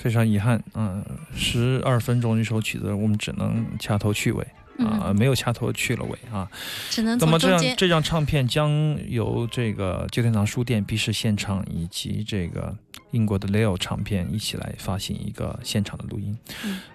非常遗憾，嗯，十二分钟一首曲子，我们只能掐头去尾啊，没有掐头去了尾啊，只能那么这样这张唱片将由这个旧天堂书店 B 市现场以及这个英国的 Leo 唱片一起来发行一个现场的录音，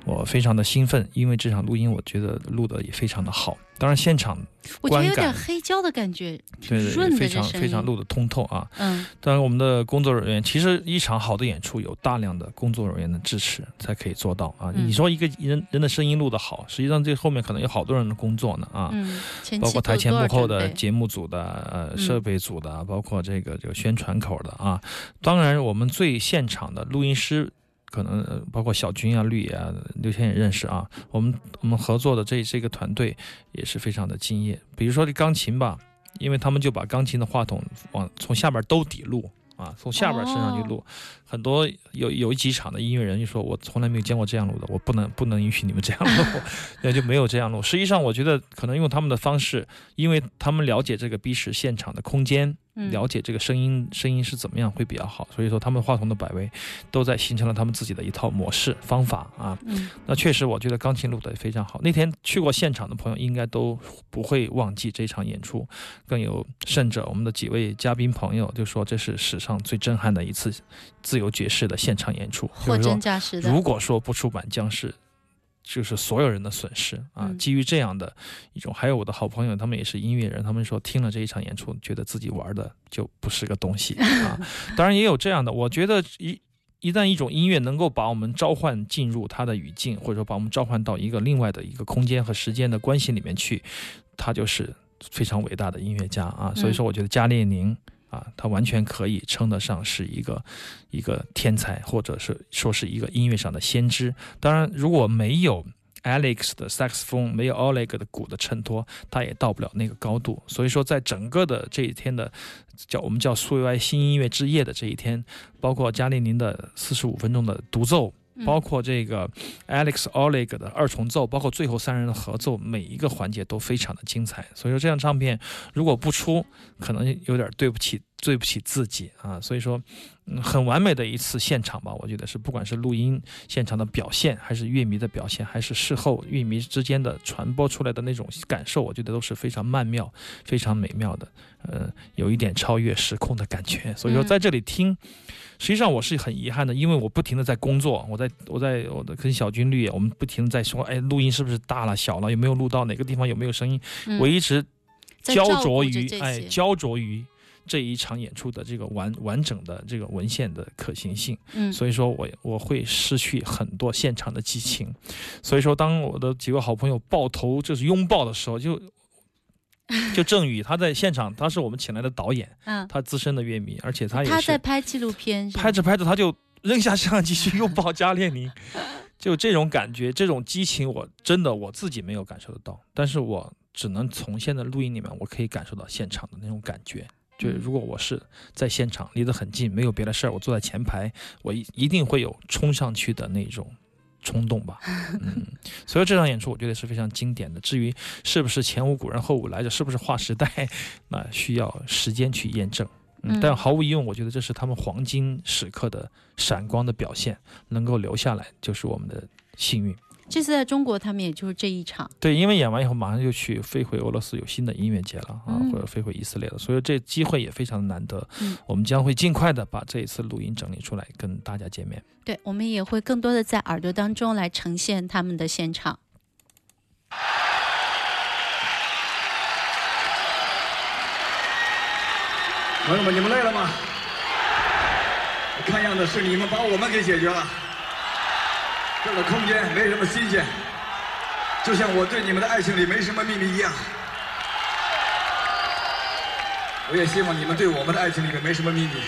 我非常的兴奋，因为这场录音我觉得录的也非常的好。当然，现场我觉得有点黑胶的感觉，对对，非常非常录的通透啊。嗯，当然，我们的工作人员其实一场好的演出有大量的工作人员的支持才可以做到啊。你说一个人人的声音录的好，实际上这后面可能有好多人的工作呢啊。嗯，包括台前幕后的节目组的、呃设备组的，包括这个这个宣传口的啊。当然，我们最现场的录音师。可能包括小军啊、绿野啊、刘谦也认识啊。我们我们合作的这这个团队也是非常的敬业。比如说这钢琴吧，因为他们就把钢琴的话筒往从下边兜底录啊，从下边身上去录。很多有有几场的音乐人就说：“我从来没有见过这样录的，我不能不能允许你们这样录，那就没有这样录。”实际上，我觉得可能用他们的方式，因为他们了解这个 B 十现场的空间。了解这个声音声音是怎么样会比较好，所以说他们话筒的摆位都在形成了他们自己的一套模式方法啊。嗯，那确实我觉得钢琴录的也非常好。那天去过现场的朋友应该都不会忘记这场演出，更有甚者，我们的几位嘉宾朋友就说这是史上最震撼的一次自由爵士的现场演出。货真价实的。如果说不出版将是。就是所有人的损失啊！基于这样的一种，还有我的好朋友，他们也是音乐人，他们说听了这一场演出，觉得自己玩的就不是个东西 啊。当然也有这样的，我觉得一一旦一种音乐能够把我们召唤进入它的语境，或者说把我们召唤到一个另外的一个空间和时间的关系里面去，他就是非常伟大的音乐家啊。所以说，我觉得加列宁。啊，他完全可以称得上是一个一个天才，或者是说是一个音乐上的先知。当然，如果没有 Alex 的萨克斯风，没有 Oleg 的鼓的衬托，他也到不了那个高度。所以说，在整个的这一天的叫我们叫苏维埃新音乐之夜的这一天，包括加列宁的四十五分钟的独奏。包括这个 Alex Oleg 的二重奏，包括最后三人的合奏，每一个环节都非常的精彩。所以说，这张唱片如果不出，可能有点对不起对不起自己啊。所以说，嗯，很完美的一次现场吧，我觉得是，不管是录音现场的表现，还是乐迷的表现，还是事后乐迷之间的传播出来的那种感受，我觉得都是非常曼妙、非常美妙的。呃，有一点超越时空的感觉。所以说，在这里听。实际上我是很遗憾的，因为我不停的在工作，我在我在我的跟小军绿，我们不停的在说，哎，录音是不是大了小了，有没有录到哪个地方有没有声音？我一直焦灼于哎焦灼于这一场演出的这个完完整的这个文献的可行性。嗯，所以说我我会失去很多现场的激情。所以说，当我的几个好朋友抱头就是拥抱的时候，就。就郑宇，他在现场，他是我们请来的导演，嗯，他资深的乐迷，而且他也是他在拍纪录片，拍着拍着他就扔下相机去拥抱加列宁，就这种感觉，这种激情，我真的我自己没有感受得到，但是我只能从现在录音里面，我可以感受到现场的那种感觉，就是如果我是在现场，离得很近，没有别的事儿，我坐在前排，我一一定会有冲上去的那种。冲动吧，嗯，所以这场演出我觉得是非常经典的。至于是不是前无古人后无来者，是不是划时代，那需要时间去验证。嗯，但毫无疑问，我觉得这是他们黄金时刻的闪光的表现，能够留下来就是我们的幸运。这次在中国，他们也就是这一场。对，因为演完以后马上就去飞回俄罗斯，有新的音乐节了啊，或者飞回以色列了，所以这机会也非常的难得。嗯，我们将会尽快的把这一次录音整理出来，跟大家见面。对，我们也会更多的在耳朵当中来呈现他们的现场。朋友们，你们累了吗？看样子是你们把我们给解决了。这个空间没什么新鲜，就像我对你们的爱情里没什么秘密一样。我也希望你们对我们的爱情里面没什么秘密。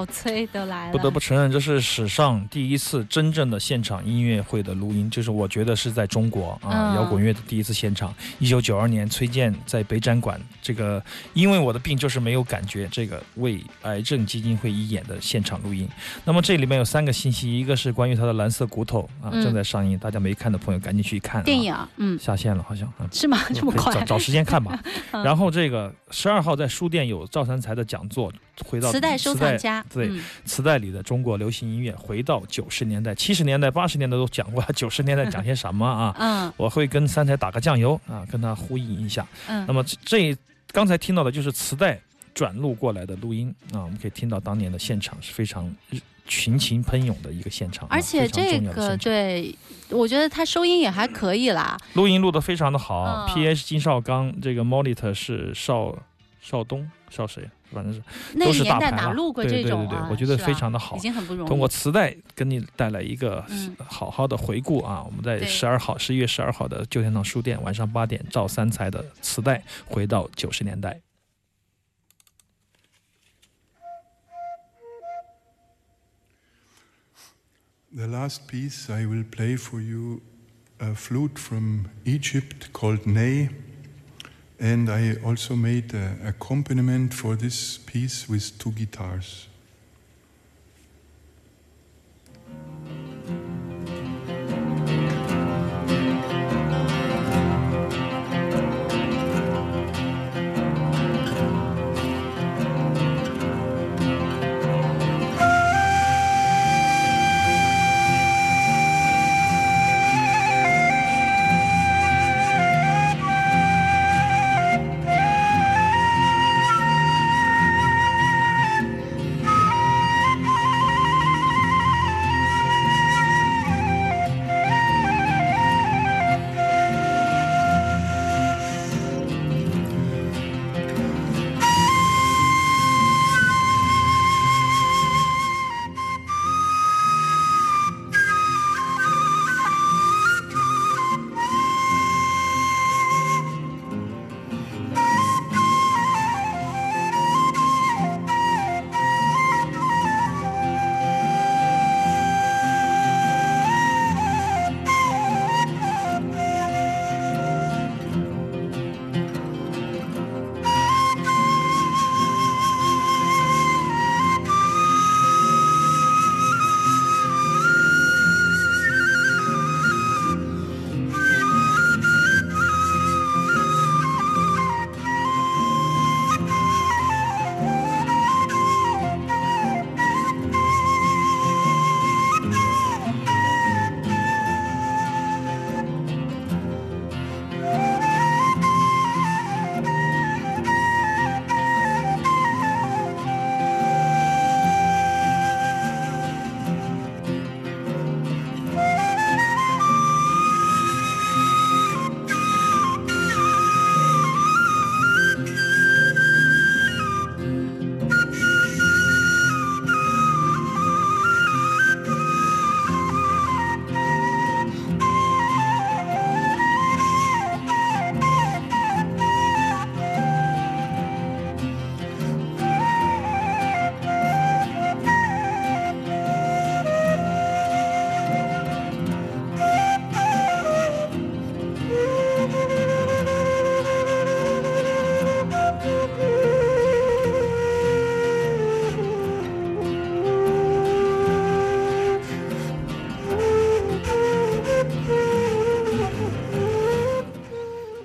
老崔都来了，不得不承认，这是史上第一次真正的现场音乐会的录音，就是我觉得是在中国啊，摇滚乐的第一次现场。一九九二年，崔健在北展馆，这个因为我的病就是没有感觉，这个为癌症基金会义演的现场录音。那么这里面有三个信息，一个是关于他的蓝色骨头啊，正在上映，大家没看的朋友赶紧去看。电影，嗯，下线了好像，是吗？这么快？找找时间看吧。然后这个十二号在书店有赵三才的讲座，回到磁带收藏家，对，磁带里的中国流行音乐，回到九十年代、七十年代、八十年代都讲过，九十年代讲些什么啊？嗯，我会跟三台打个酱油啊，跟他呼应一下。嗯，那么这刚才听到的就是磁带转录过来的录音啊，我们可以听到当年的现场是非常群情喷涌的一个现场，而且这个对，我觉得他收音也还可以啦，录音录的非常的好，P.H. 金少刚，这个 Monitor 是邵邵东邵谁？反正是都是大牌了，对对对对，我觉得非常的好，已经很不容易。通过磁带给你带来一个好好的回顾啊！我们在十二号，十一月十二号的旧天堂书店，晚上八点，赵三才的磁带，回到九十年代。The last piece I will play for you, a flute from Egypt called Ney. And I also made an accompaniment for this piece with two guitars.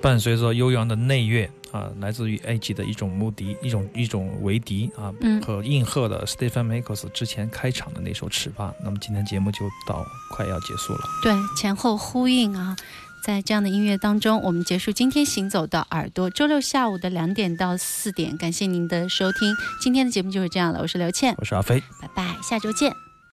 伴随着悠扬的内乐啊，来自于埃及的一种穆笛，一种一种维笛啊，和应和的 Stephen m a c o s 之前开场的那首《尺八》。那么今天节目就到快要结束了。对，前后呼应啊，在这样的音乐当中，我们结束今天行走的耳朵。周六下午的两点到四点，感谢您的收听。今天的节目就是这样了，我是刘倩，我是阿飞，拜拜，下周见。